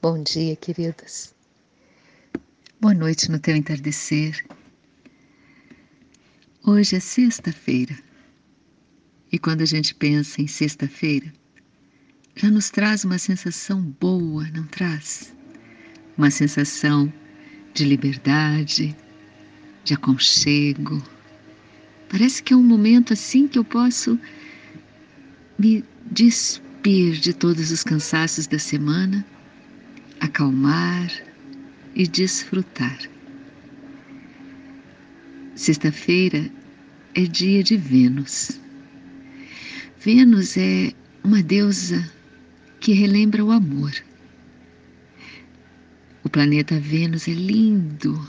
Bom dia, queridas. Boa noite no teu entardecer. Hoje é sexta-feira. E quando a gente pensa em sexta-feira, já nos traz uma sensação boa, não traz? Uma sensação de liberdade, de aconchego. Parece que é um momento assim que eu posso me despir de todos os cansaços da semana acalmar e desfrutar. Sexta-feira é dia de Vênus. Vênus é uma deusa que relembra o amor. O planeta Vênus é lindo.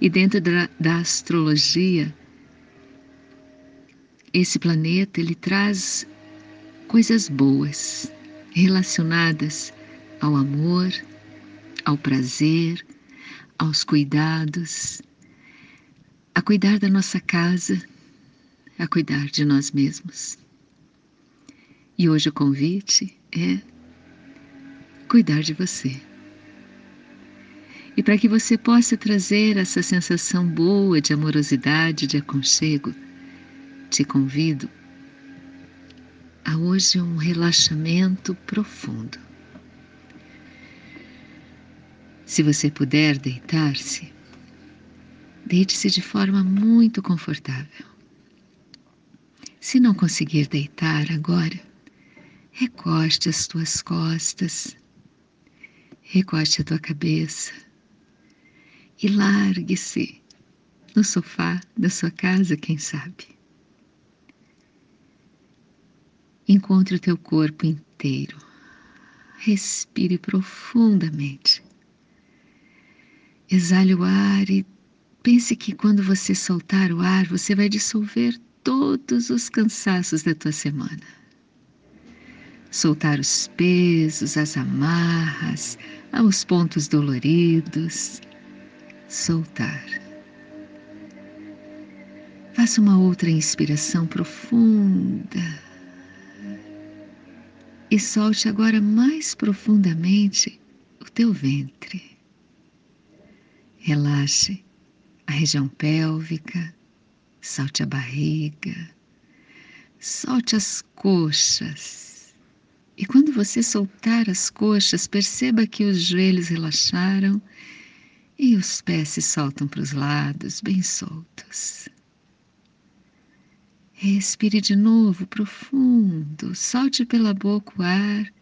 E dentro da, da astrologia, esse planeta ele traz coisas boas relacionadas ao amor, ao prazer, aos cuidados, a cuidar da nossa casa, a cuidar de nós mesmos. E hoje o convite é cuidar de você. E para que você possa trazer essa sensação boa de amorosidade, de aconchego, te convido a hoje um relaxamento profundo. Se você puder deitar-se, deite-se de forma muito confortável. Se não conseguir deitar agora, recoste as tuas costas, recoste a tua cabeça e largue-se no sofá da sua casa, quem sabe. Encontre o teu corpo inteiro. Respire profundamente. Exale o ar e pense que quando você soltar o ar, você vai dissolver todos os cansaços da tua semana. Soltar os pesos, as amarras, os pontos doloridos. Soltar. Faça uma outra inspiração profunda. E solte agora mais profundamente o teu ventre. Relaxe a região pélvica, solte a barriga, solte as coxas. E quando você soltar as coxas, perceba que os joelhos relaxaram e os pés se soltam para os lados, bem soltos. Respire de novo profundo, solte pela boca o ar.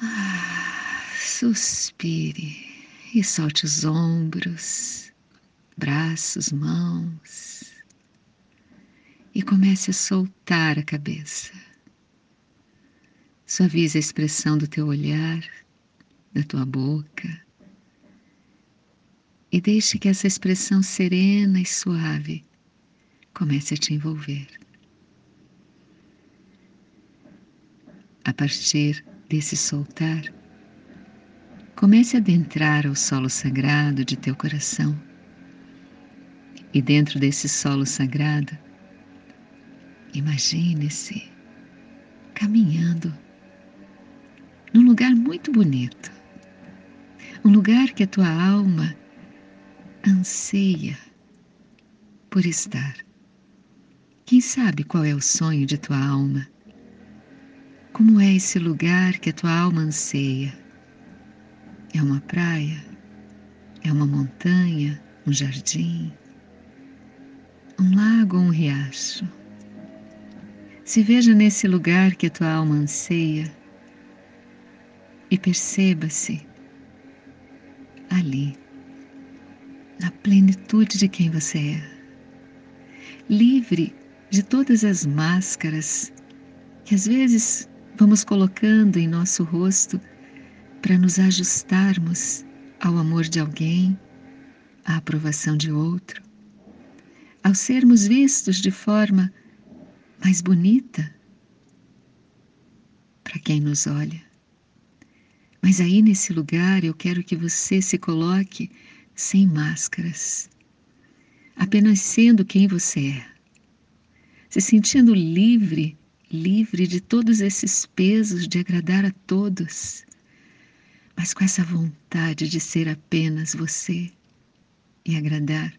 Ah, suspire e solte os ombros, braços, mãos e comece a soltar a cabeça. Suavize a expressão do teu olhar, da tua boca e deixe que essa expressão serena e suave comece a te envolver. A partir desse soltar, Comece a adentrar ao solo sagrado de teu coração. E dentro desse solo sagrado, imagine-se caminhando num lugar muito bonito, um lugar que a tua alma anseia por estar. Quem sabe qual é o sonho de tua alma? Como é esse lugar que a tua alma anseia? É uma praia, é uma montanha, um jardim, um lago ou um riacho. Se veja nesse lugar que a tua alma anseia e perceba-se ali, na plenitude de quem você é, livre de todas as máscaras que às vezes vamos colocando em nosso rosto para nos ajustarmos ao amor de alguém, à aprovação de outro, ao sermos vistos de forma mais bonita para quem nos olha. Mas aí nesse lugar eu quero que você se coloque sem máscaras, apenas sendo quem você é, se sentindo livre livre de todos esses pesos de agradar a todos, mas com essa vontade de ser apenas você e agradar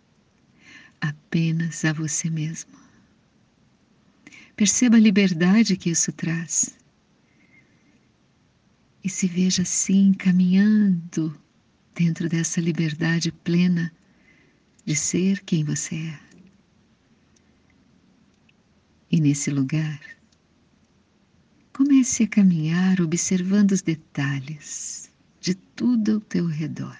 apenas a você mesmo. Perceba a liberdade que isso traz. E se veja assim caminhando dentro dessa liberdade plena de ser quem você é. E nesse lugar, comece a caminhar observando os detalhes de tudo ao teu redor.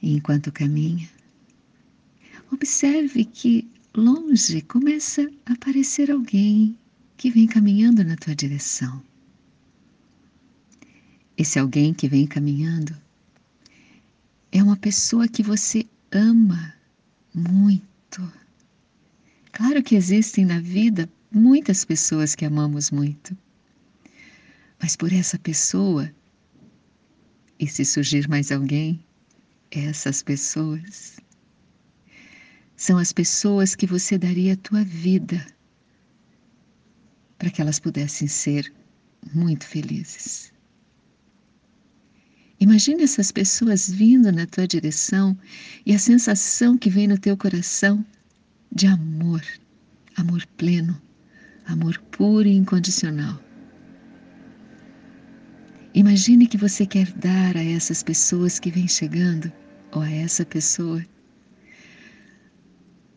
E enquanto caminha, observe que longe começa a aparecer alguém que vem caminhando na tua direção. Esse alguém que vem caminhando é uma pessoa que você ama muito. Claro que existem na vida muitas pessoas que amamos muito, mas por essa pessoa, e se surgir mais alguém, essas pessoas são as pessoas que você daria a tua vida para que elas pudessem ser muito felizes. Imagine essas pessoas vindo na tua direção e a sensação que vem no teu coração de amor, amor pleno, amor puro e incondicional. Imagine que você quer dar a essas pessoas que vêm chegando, ou a essa pessoa,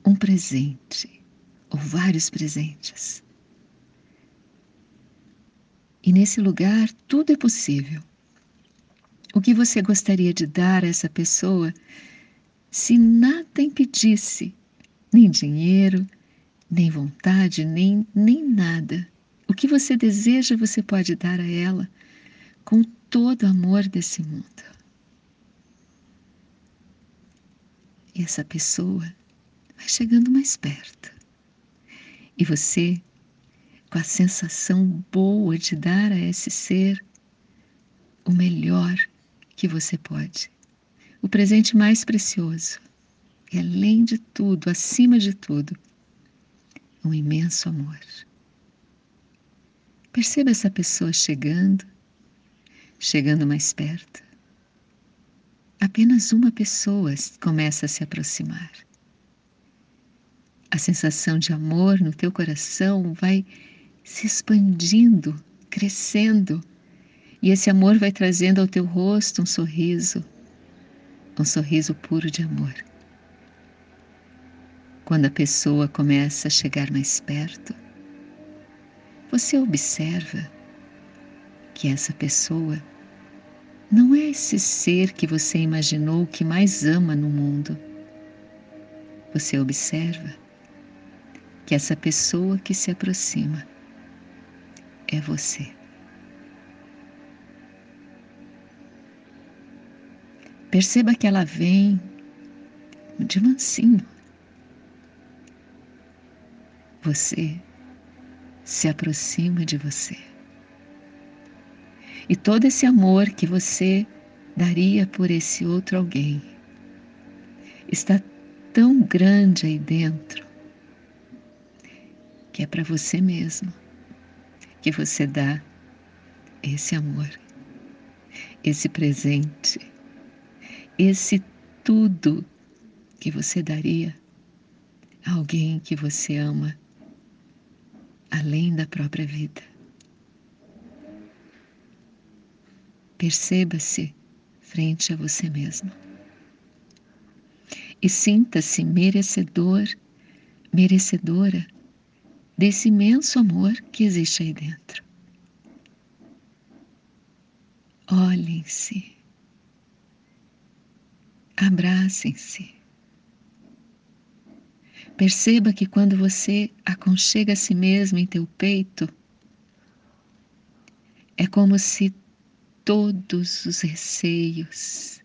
um presente ou vários presentes. E nesse lugar tudo é possível. O que você gostaria de dar a essa pessoa se nada impedisse, nem dinheiro, nem vontade, nem, nem nada. O que você deseja, você pode dar a ela com todo o amor desse mundo. E essa pessoa vai chegando mais perto. E você, com a sensação boa de dar a esse ser o melhor que você pode, o presente mais precioso, e além de tudo, acima de tudo, um imenso amor. Perceba essa pessoa chegando, chegando mais perto. Apenas uma pessoa começa a se aproximar a sensação de amor no teu coração vai se expandindo, crescendo, e esse amor vai trazendo ao teu rosto um sorriso, um sorriso puro de amor. Quando a pessoa começa a chegar mais perto, você observa que essa pessoa não é esse ser que você imaginou que mais ama no mundo. Você observa que essa pessoa que se aproxima é você. Perceba que ela vem de mansinho. Você se aproxima de você. E todo esse amor que você daria por esse outro alguém está tão grande aí dentro que é para você mesmo que você dá esse amor, esse presente, esse tudo que você daria a alguém que você ama, além da própria vida. Perceba-se frente a você mesmo e sinta-se merecedor, merecedora desse imenso amor que existe aí dentro. Olhem-se, abracem-se. Perceba que quando você aconchega a si mesmo em teu peito, é como se todos os receios,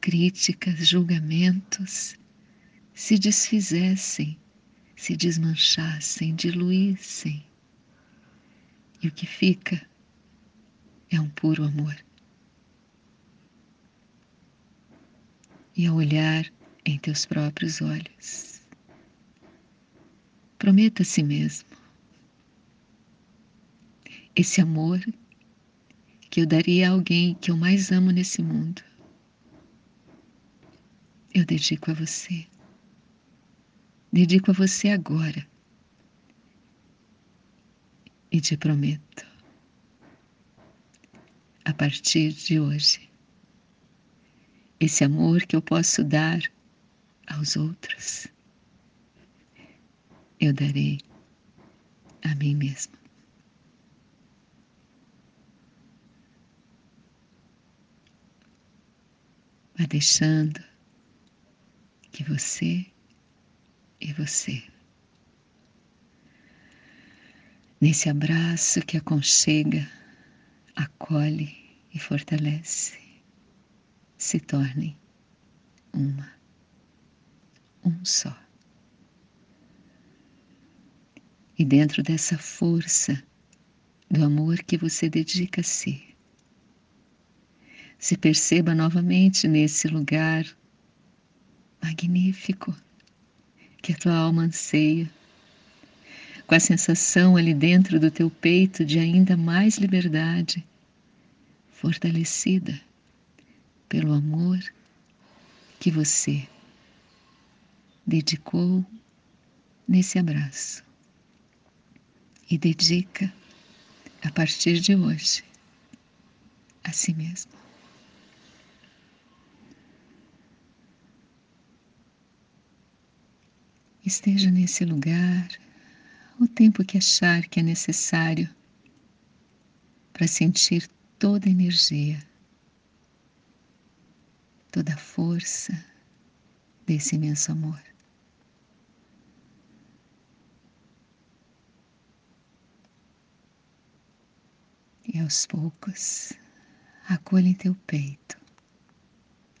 críticas, julgamentos se desfizessem se desmanchassem, diluíssem. E o que fica é um puro amor. E ao olhar em teus próprios olhos, Prometa a si mesmo esse amor que eu daria a alguém que eu mais amo nesse mundo. Eu dedico a você. Dedico a você agora. E te prometo, a partir de hoje, esse amor que eu posso dar aos outros, eu darei a mim mesma. Vá deixando que você e você, nesse abraço que aconchega, acolhe e fortalece, se tornem uma, um só. E dentro dessa força do amor que você dedica a si, se perceba novamente nesse lugar magnífico que a tua alma anseia, com a sensação ali dentro do teu peito de ainda mais liberdade, fortalecida pelo amor que você dedicou nesse abraço e dedica a partir de hoje a si mesmo. Esteja nesse lugar o tempo que achar que é necessário para sentir toda a energia, toda a força desse imenso amor. E aos poucos, acolha em teu peito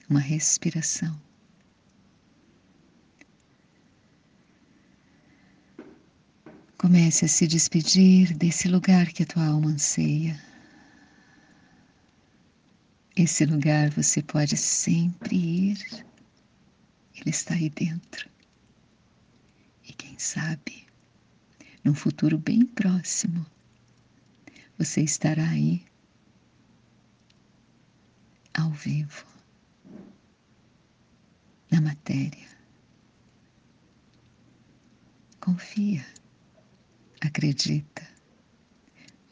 uma respiração. Comece a se despedir desse lugar que a tua alma anseia. Esse lugar você pode sempre ir, ele está aí dentro. E quem sabe, num futuro bem próximo, você estará aí ao vivo, na matéria. Confia, acredita.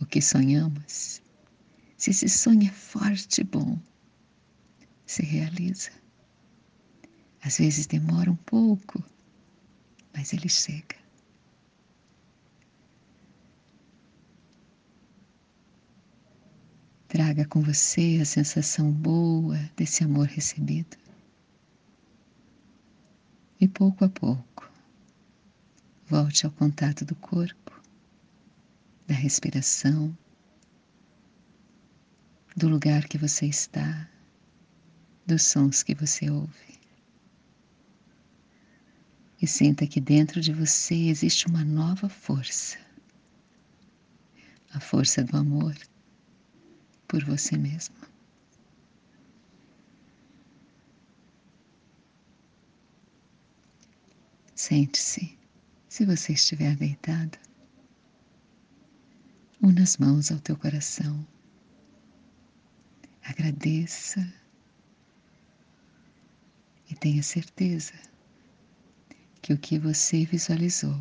O que sonhamos, se esse sonho é forte e bom, se realiza. Às vezes demora um pouco, mas ele chega. Traga com você a sensação boa desse amor recebido. E pouco a pouco, volte ao contato do corpo, da respiração, do lugar que você está, dos sons que você ouve. E sinta que dentro de você existe uma nova força, a força do amor por você mesmo. Sente-se, se você estiver deitado, una as mãos ao teu coração. Agradeça e tenha certeza que o que você visualizou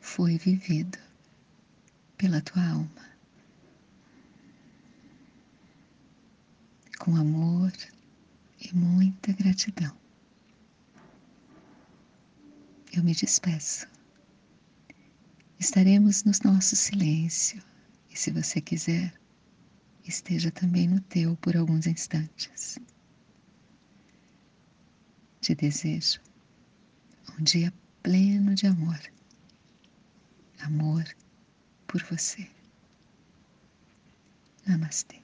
foi vivido pela tua alma. com amor e muita gratidão. Eu me despeço. Estaremos no nosso silêncio e, se você quiser, esteja também no teu por alguns instantes. Te desejo um dia pleno de amor. Amor por você. Namastê.